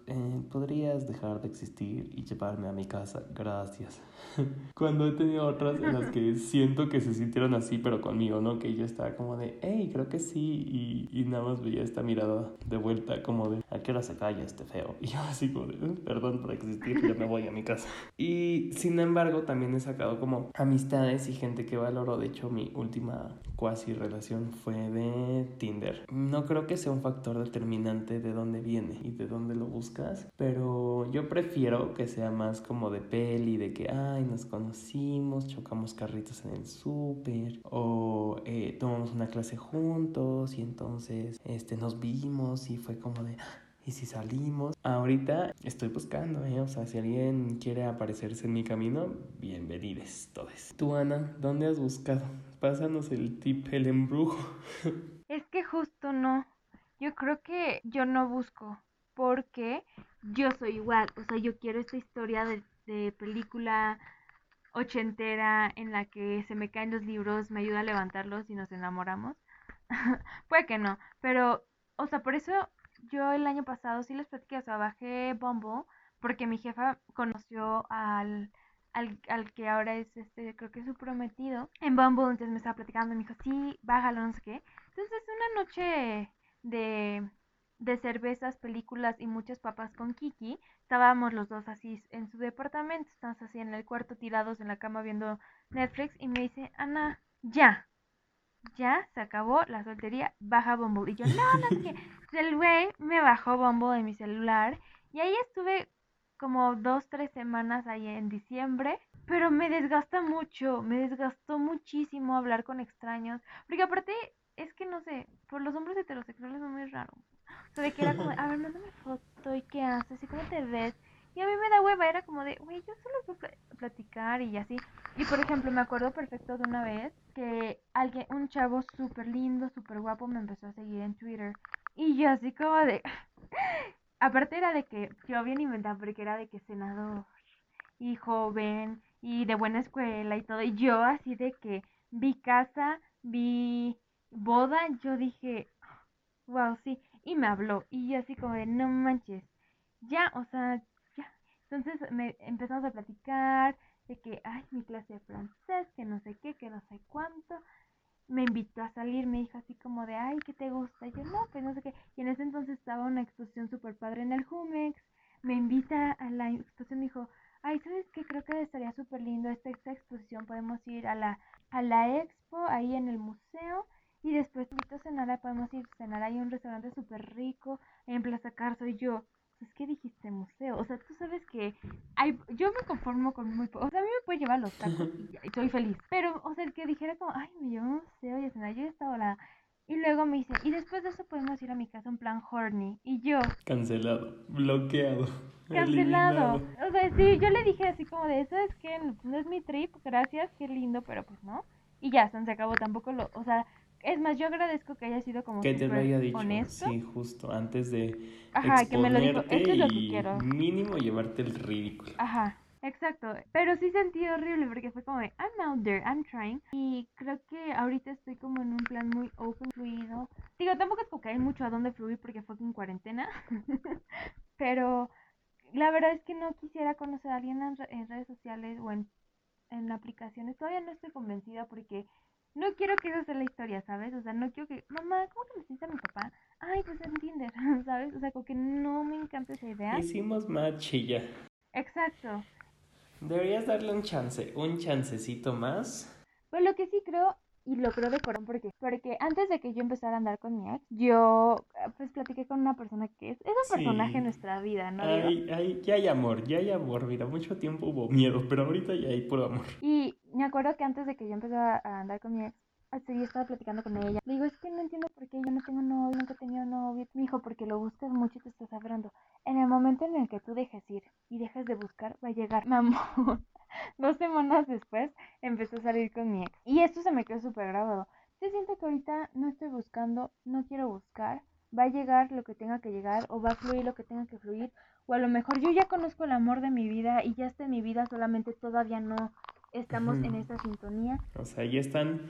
eh, ¿podrías dejar de existir y llevarme a mi casa? Gracias. Cuando he tenido otras en las que siento que se sintieron así, pero conmigo, ¿no? Que yo estaba como de, hey, creo que sí. Y, y nada más veía esta mirada de vuelta, como de, ¿a qué hora se calla este feo? Y yo así como de, uh, perdón por existir, ya me voy a mi casa. Y sin embargo, también he sacado como amistades y gente que valoro. De hecho, mi última cuasi relación fue de Tinder. No creo que sea un factor determinante de dónde viene y de dónde lo buscas, pero yo prefiero que sea más como de peli, de que, ay, nos conocimos, chocamos carritos en el súper, o eh, tomamos una clase juntos y entonces este, nos vimos y fue como de, y si salimos. Ahorita estoy buscando, ¿eh? O sea, si alguien quiere aparecerse en mi camino, bienvenidos todos. Tú, Ana, ¿dónde has buscado? Pásanos el tip, el embrujo. Es que justo no. Yo creo que yo no busco. Porque yo soy igual. O sea, yo quiero esta historia de, de película ochentera en la que se me caen los libros, me ayuda a levantarlos y nos enamoramos. Puede que no, pero, o sea, por eso yo el año pasado sí les platiqué, o sea, bajé Bumble porque mi jefa conoció al, al, al que ahora es este, creo que es su prometido en Bumble, entonces me estaba platicando me dijo, sí, bájalo, no sé qué. Entonces una noche de, de cervezas, películas y muchas papas con Kiki, estábamos los dos así en su departamento, estamos así en el cuarto tirados en la cama viendo Netflix y me dice, Ana, ya, ya se acabó la soltería, baja Bumble. Y yo, no, no sé qué. El güey me bajó Bumble de mi celular y ahí estuve como dos, tres semanas ahí en diciembre. Pero me desgasta mucho, me desgastó muchísimo hablar con extraños. Porque aparte, es que no sé, por los hombres heterosexuales es muy raro. O sea, de que era como, a ver, mándame foto y qué haces y cómo te ves. Y a mí me da hueva, era como de, güey, yo solo puedo pl- platicar y así. Y por ejemplo, me acuerdo perfecto de una vez que alguien, un chavo súper lindo, súper guapo me empezó a seguir en Twitter. Y yo así como de... Aparte era de que, yo bien inventado, porque era de que senador y joven y de buena escuela y todo. Y yo así de que vi casa, vi boda, yo dije, wow, sí. Y me habló. Y yo así como de, no manches. Ya, o sea. Entonces me empezamos a platicar de que, ay, mi clase de francés, que no sé qué, que no sé cuánto. Me invitó a salir, me dijo así como de, ay, ¿qué te gusta? Y yo, no, pues no sé qué. Y en ese entonces estaba una exposición súper padre en el Jumex. Me invita a la exposición, me dijo, ay, ¿sabes qué? Creo que estaría súper lindo esta, esta exposición. Podemos ir a la, a la expo, ahí en el museo. Y después invito a cenar, podemos ir a cenar a un restaurante súper rico en Plaza Carso. Y yo, ¿qué dijiste museo? O sea, tú sabes que hay, yo me conformo con muy poco. O sea, a mí me puede llevar los tacos y, y soy feliz. Pero, o sea, el que dijera como, ay, me llevo un museo y a cenar, yo estaba la... Y luego me dice, y después de eso podemos ir a mi casa en plan horny. Y yo, Cancelado, bloqueado, cancelado. eliminado. O sea, sí, yo le dije así como de, eso es que no, no es mi trip, gracias, qué lindo, pero pues no. Y ya, se acabó, tampoco lo, o sea, es más, yo agradezco que haya sido como Que te lo haya dicho, honesto. sí, justo, antes de Ajá, que me lo dijo, esto es lo que quiero. mínimo llevarte el ridículo. Ajá, exacto. Pero sí sentí horrible porque fue como de, I'm out there, I'm trying. Y creo que ahorita estoy como en un plan muy open, fluido. Digo, tampoco es como que hay mucho a dónde fluir porque fue en cuarentena. Pero la verdad es que no quisiera conocer a alguien en redes sociales o en, en aplicaciones. Todavía no estoy convencida porque no quiero que esa sea la historia, ¿sabes? O sea, no quiero que, mamá, ¿cómo que me hiciste a mi papá? Ay, pues en Tinder, ¿sabes? O sea, como que no me encanta esa idea. Hicimos match y ya. Exacto. Deberías darle un chance, un chancecito más. Pero lo que sí creo, y lo creo de corazón, porque, porque antes de que yo empezara a andar con mi ex, yo eh, pues platiqué con una persona que es, es un Sí. personaje en nuestra vida, ¿no? Ay, ay, ya hay amor, ya hay amor. Mira, mucho tiempo hubo miedo, pero ahorita ya hay puro amor. Y me acuerdo que antes de que yo empezara a andar con mi ex, así estaba platicando con ella. Le digo, es que no entiendo por qué yo no tengo novio, nunca he tenido novio. Me dijo, porque lo buscas mucho y te estás aferrando. En el momento en el que tú dejes ir y dejes de buscar, va a llegar. Mamón. Dos semanas después empezó a salir con mi ex. Y esto se me quedó súper grabado. Yo siento que ahorita no estoy buscando, no quiero buscar. Va a llegar lo que tenga que llegar o va a fluir lo que tenga que fluir. O a lo mejor yo ya conozco el amor de mi vida y ya está en mi vida, solamente todavía no estamos en esa sintonía. O sea, ya están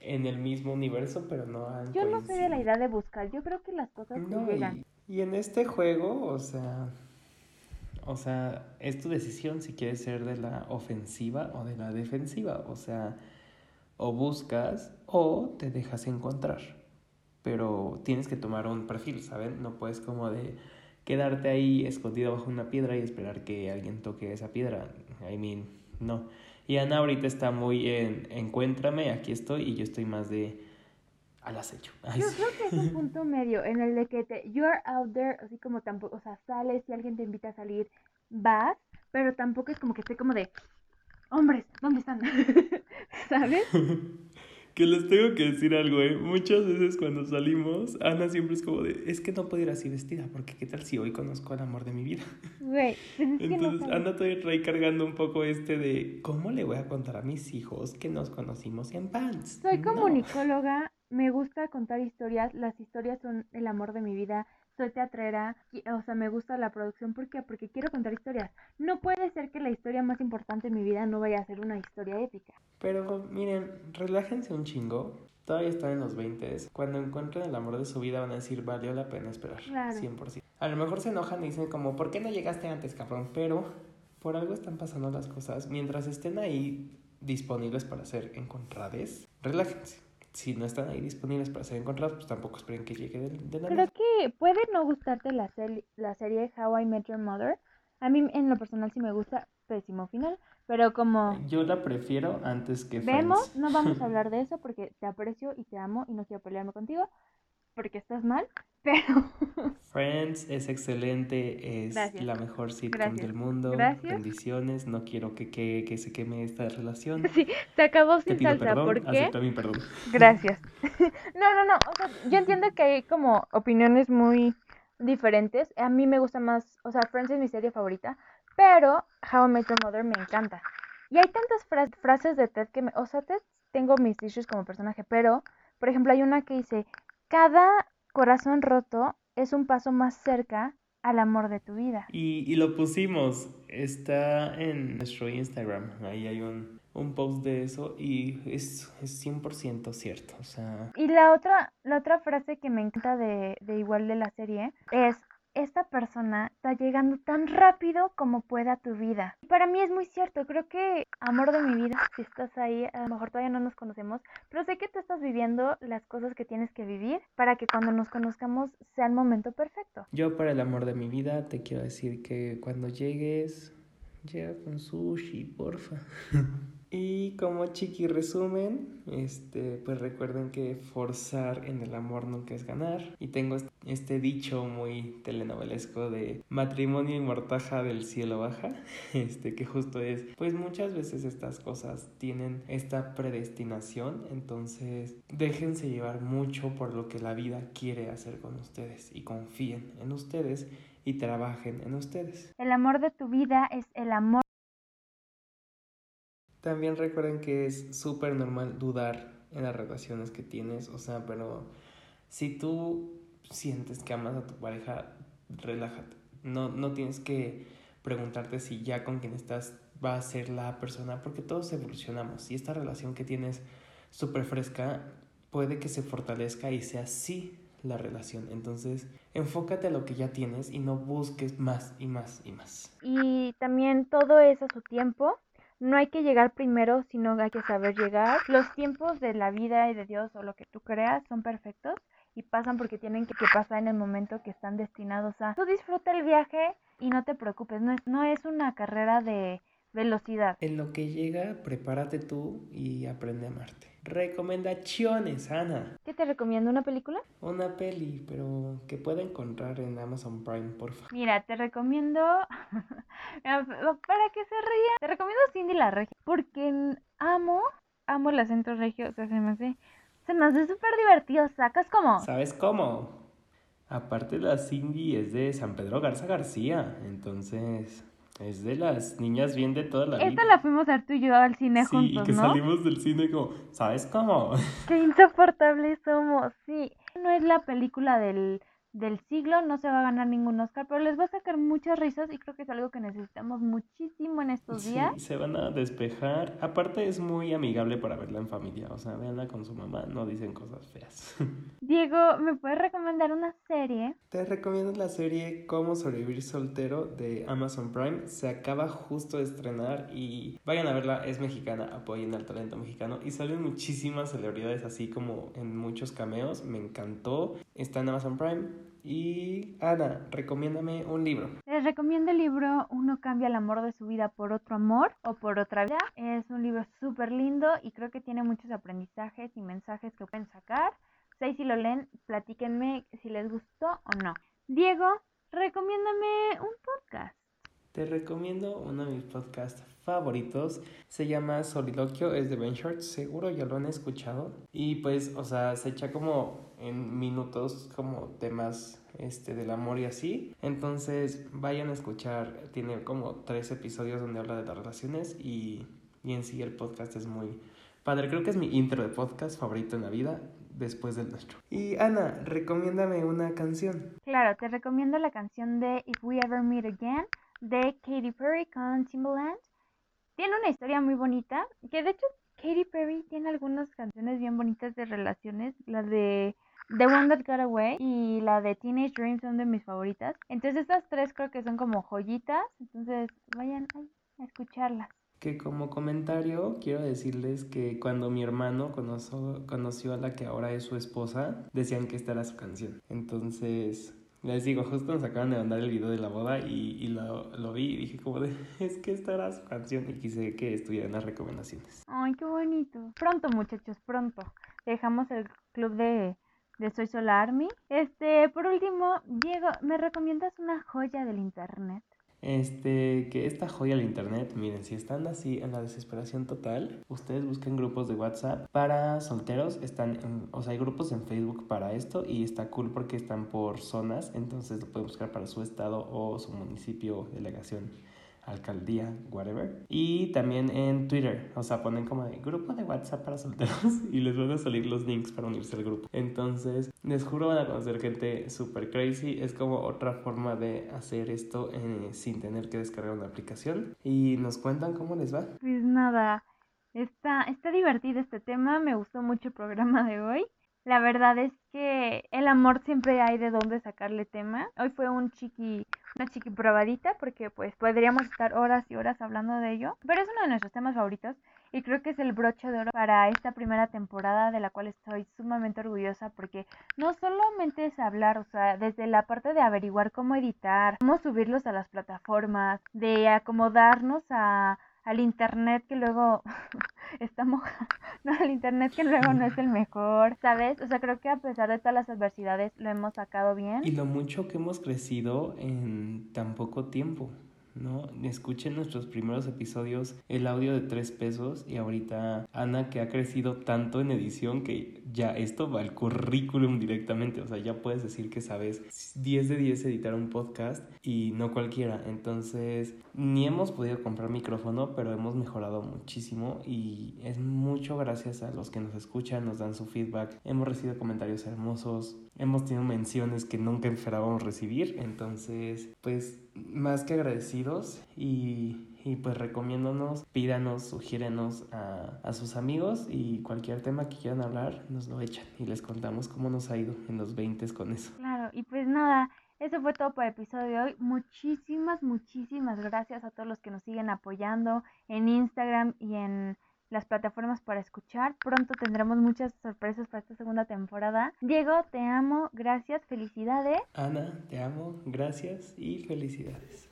en el mismo universo, pero no han Yo no soy de la idea de buscar, yo creo que las cosas No, llegan. y, y en este juego, o sea, o sea, es tu decisión si quieres ser de la ofensiva o de la defensiva. O sea, o buscas o te dejas encontrar. Pero tienes que tomar un perfil, ¿saben? No puedes como de quedarte ahí escondido bajo una piedra y esperar que alguien toque esa piedra. I mean, no. Y Ana ahorita está muy en encuéntrame, aquí estoy, y yo estoy más de al acecho. Ay, Yo sí. creo que es un punto medio en el de que te, you're out there, así como tampoco, o sea, sales y alguien te invita a salir, vas, pero tampoco es como que esté como de, hombres, ¿dónde están? ¿Sabes? Que les tengo que decir algo, ¿eh? Muchas veces cuando salimos, Ana siempre es como de, es que no puedo ir así vestida, porque qué tal si hoy conozco al amor de mi vida. Güey, no Entonces. Ana todavía trae cargando un poco este de, ¿cómo le voy a contar a mis hijos que nos conocimos en pants? Soy No. comunicóloga, me gusta contar historias, las historias son el amor de mi vida, soy teatrera, o sea, me gusta la producción, ¿por qué? Porque quiero contar historias. No puede ser que la historia más importante de mi vida no vaya a ser una historia épica. Pero miren, relájense un chingo. Todavía están en los 20. Cuando encuentren el amor de su vida van a decir, valió la pena esperar. Claro. 100%. A lo mejor se enojan y dicen como, ¿por qué no llegaste antes, cabrón? Pero por algo están pasando las cosas. Mientras estén ahí disponibles para ser encontradas, relájense. Si no están ahí disponibles para ser encontrados, pues tampoco esperen que llegue de, de la Creo que puede no gustarte la, la serie How I Met Your Mother. A mí en lo personal sí me gusta, pésimo final, pero como Yo la prefiero antes que vemos, Friends. no vamos a hablar de eso porque te aprecio y te amo y no quiero pelearme contigo porque estás mal, pero Friends es excelente, es Gracias. la mejor sitcom Gracias. del mundo. Gracias. Bendiciones, no quiero que, que, que se queme esta relación. sí, se acabó Te sin pido salsa, perdón, ¿por qué? mi perdón. Gracias. No, no, no. O sea, yo entiendo que hay como opiniones muy diferentes. A mí me gusta más, o sea, Friends es mi serie favorita, Pero How I Met Your Mother me encanta. Y hay tantas frases de Ted que me... O sea, Ted tengo mis issues como personaje, pero, por ejemplo, hay una que dice, cada corazón roto es un paso más cerca al amor de tu vida. Y, y lo pusimos, está en nuestro Instagram, ahí hay un, un post de eso y es, es 100% cierto, o sea... Y la otra, la otra frase que me encanta de, de igual de la serie es, esta persona está llegando tan rápido como pueda a tu vida. Y para mí es muy cierto, creo que amor de mi vida, si estás ahí, a lo mejor todavía no nos conocemos, pero sé que tú estás viviendo las cosas que tienes que vivir para que cuando nos conozcamos sea el momento perfecto. Yo para el amor de mi vida te quiero decir que cuando llegues, llega con sushi, porfa. Y como chiqui resumen, este, pues recuerden que forzar en el amor nunca es ganar. Y tengo este dicho muy telenovelesco de matrimonio y mortaja del cielo baja, este, que justo es, pues muchas veces estas cosas tienen esta predestinación, entonces déjense llevar mucho por lo que la vida quiere hacer con ustedes y confíen en ustedes y trabajen en ustedes. El amor de tu vida es el amor también recuerden que es súper normal dudar en las relaciones que tienes, o sea, pero si tú sientes que amas a tu pareja, relájate. No, no tienes que preguntarte si ya con quien estás va a ser la persona, porque todos evolucionamos. Y esta relación que tienes súper fresca puede que se fortalezca y sea así la relación. Entonces, enfócate a lo que ya tienes y no busques más y más y más. Y también todo es a su tiempo. No hay que llegar primero, sino hay que saber llegar. Los tiempos de la vida y de Dios o lo que tú creas son perfectos y pasan porque tienen que, pasar en el momento que están destinados a. Tú disfruta el viaje y no te preocupes, no es, no es una carrera de velocidad. En lo que llega, prepárate tú y aprende a amarte. Recomendaciones, Ana. ¿Qué te recomiendo? ¿Una película? Una peli, pero que pueda encontrar en Amazon Prime, por favor. Mira, te recomiendo. para que se ría. Te recomiendo Cindy la Regia. Porque amo, amo el acento regio. O sea, se me hace. Se me hace súper divertido. ¿Sacas cómo? ¿Sabes cómo? Aparte, la Cindy es de San Pedro Garza García. Entonces. Es de las niñas bien de toda la vida. Esta la fuimos a ver tú y yo al cine juntos, ¿no? Sí, que salimos del cine como, ¿sabes cómo? Qué insoportables somos, sí. No es la película del del siglo, no se va a ganar ningún Oscar, pero les va a sacar muchas risas y creo que es algo que necesitamos muchísimo en estos sí, días. Se van a despejar. Aparte es muy amigable para verla en familia, o sea, véanla con su mamá, no dicen cosas feas. Diego, ¿me puedes recomendar una serie? Te recomiendo la serie Cómo sobrevivir soltero de Amazon Prime. Se acaba justo de estrenar y vayan a verla, es mexicana, apoyen al talento mexicano y salen muchísimas celebridades así como en muchos cameos, me encantó. Está en Amazon Prime y Ana, recomiéndame un libro. Les recomiendo el libro Uno cambia el amor de su vida por otro amor o por otra vida. Es un libro súper lindo y creo que tiene muchos aprendizajes y mensajes que pueden sacar. Seis si lo leen, platíquenme si les gustó o no. Diego, recomiéndame un podcast. Te recomiendo uno de mis podcasts favoritos. Se llama Soliloquio, es de Ben Short, seguro ya lo han escuchado. Y pues, o sea, se echa como en minutos como temas este del amor y así. Entonces, vayan a escuchar, tiene como tres episodios donde habla de las relaciones y, y en sí el podcast es muy padre. Creo que es mi intro de podcast favorito en la vida después del nuestro. Y Ana, recomiéndame una canción. Claro, te recomiendo la canción de If We Ever Meet Again de Katy Perry con Timbaland. Tiene una historia muy bonita, que de hecho Katy Perry tiene algunas canciones bien bonitas de relaciones, la de The One That Got Away y la de Teenage Dream son de mis favoritas. Entonces estas tres creo que son como joyitas, entonces vayan a escucharlas. Que como comentario quiero decirles que cuando mi hermano conoció, conoció a la que ahora es su esposa, decían que esta era su canción. Entonces les digo, justo nos acaban de mandar el video de la boda y, y lo, lo, vi y dije como de, es que esta era su canción y quise que estuvieran las recomendaciones. Ay, qué bonito. Pronto muchachos, pronto. Dejamos el club de, de Soy Solar Army. Este, por último, Diego, ¿me recomiendas una joya del internet? Este, que esta joya del internet, miren, si están así en la desesperación total, ustedes busquen grupos de WhatsApp para solteros, están en, o sea, hay grupos en Facebook para esto y está cool porque están por zonas, entonces lo pueden buscar para su estado o su municipio, delegación, alcaldía, whatever. Y también en Twitter, o sea, ponen como de grupo de WhatsApp para solteros y les van a salir los links para unirse al grupo. Entonces, les juro van a conocer gente super crazy. Es como otra forma de hacer esto eh, sin tener que descargar una aplicación. Y nos cuentan cómo les va. Pues nada, está, está divertido este tema, me gustó mucho el programa de hoy. La verdad es que el amor siempre hay de dónde sacarle tema. Hoy fue un chiqui, una chiqui probadita porque pues podríamos estar horas y horas hablando de ello. Pero es uno de nuestros temas favoritos y creo que es el broche de oro para esta primera temporada de la cual estoy sumamente orgullosa porque no solamente es hablar, o sea, desde la parte de averiguar cómo editar, cómo subirlos a las plataformas, de acomodarnos a al internet que luego estamos no al internet que luego no es el mejor, ¿sabes? O sea, creo que a pesar de todas las adversidades lo hemos sacado bien. Y lo mucho que hemos crecido en tan poco tiempo. ¿No? Escuchen nuestros primeros episodios, el audio de tres pesos y ahorita Ana que ha crecido tanto en edición que ya esto va al currículum directamente, o sea, ya puedes decir que sabes 10 de 10 editar un podcast y no cualquiera, entonces ni hemos podido comprar micrófono, pero hemos mejorado muchísimo y es mucho gracias a los que nos escuchan, nos dan su feedback, hemos recibido comentarios hermosos, hemos tenido menciones que nunca esperábamos recibir, entonces pues más que agradecidos y, y pues recomiéndonos, pídanos, sugiérenos a, a, sus amigos y cualquier tema que quieran hablar nos lo echan y les contamos cómo nos ha ido en los 20 con eso. Claro, y pues nada, eso fue todo por el episodio de hoy. Muchísimas, muchísimas gracias a todos los que nos siguen apoyando en Instagram y en las plataformas para escuchar. Pronto tendremos muchas sorpresas para esta segunda temporada. Diego, te amo, gracias, felicidades. Ana, te amo, gracias y felicidades.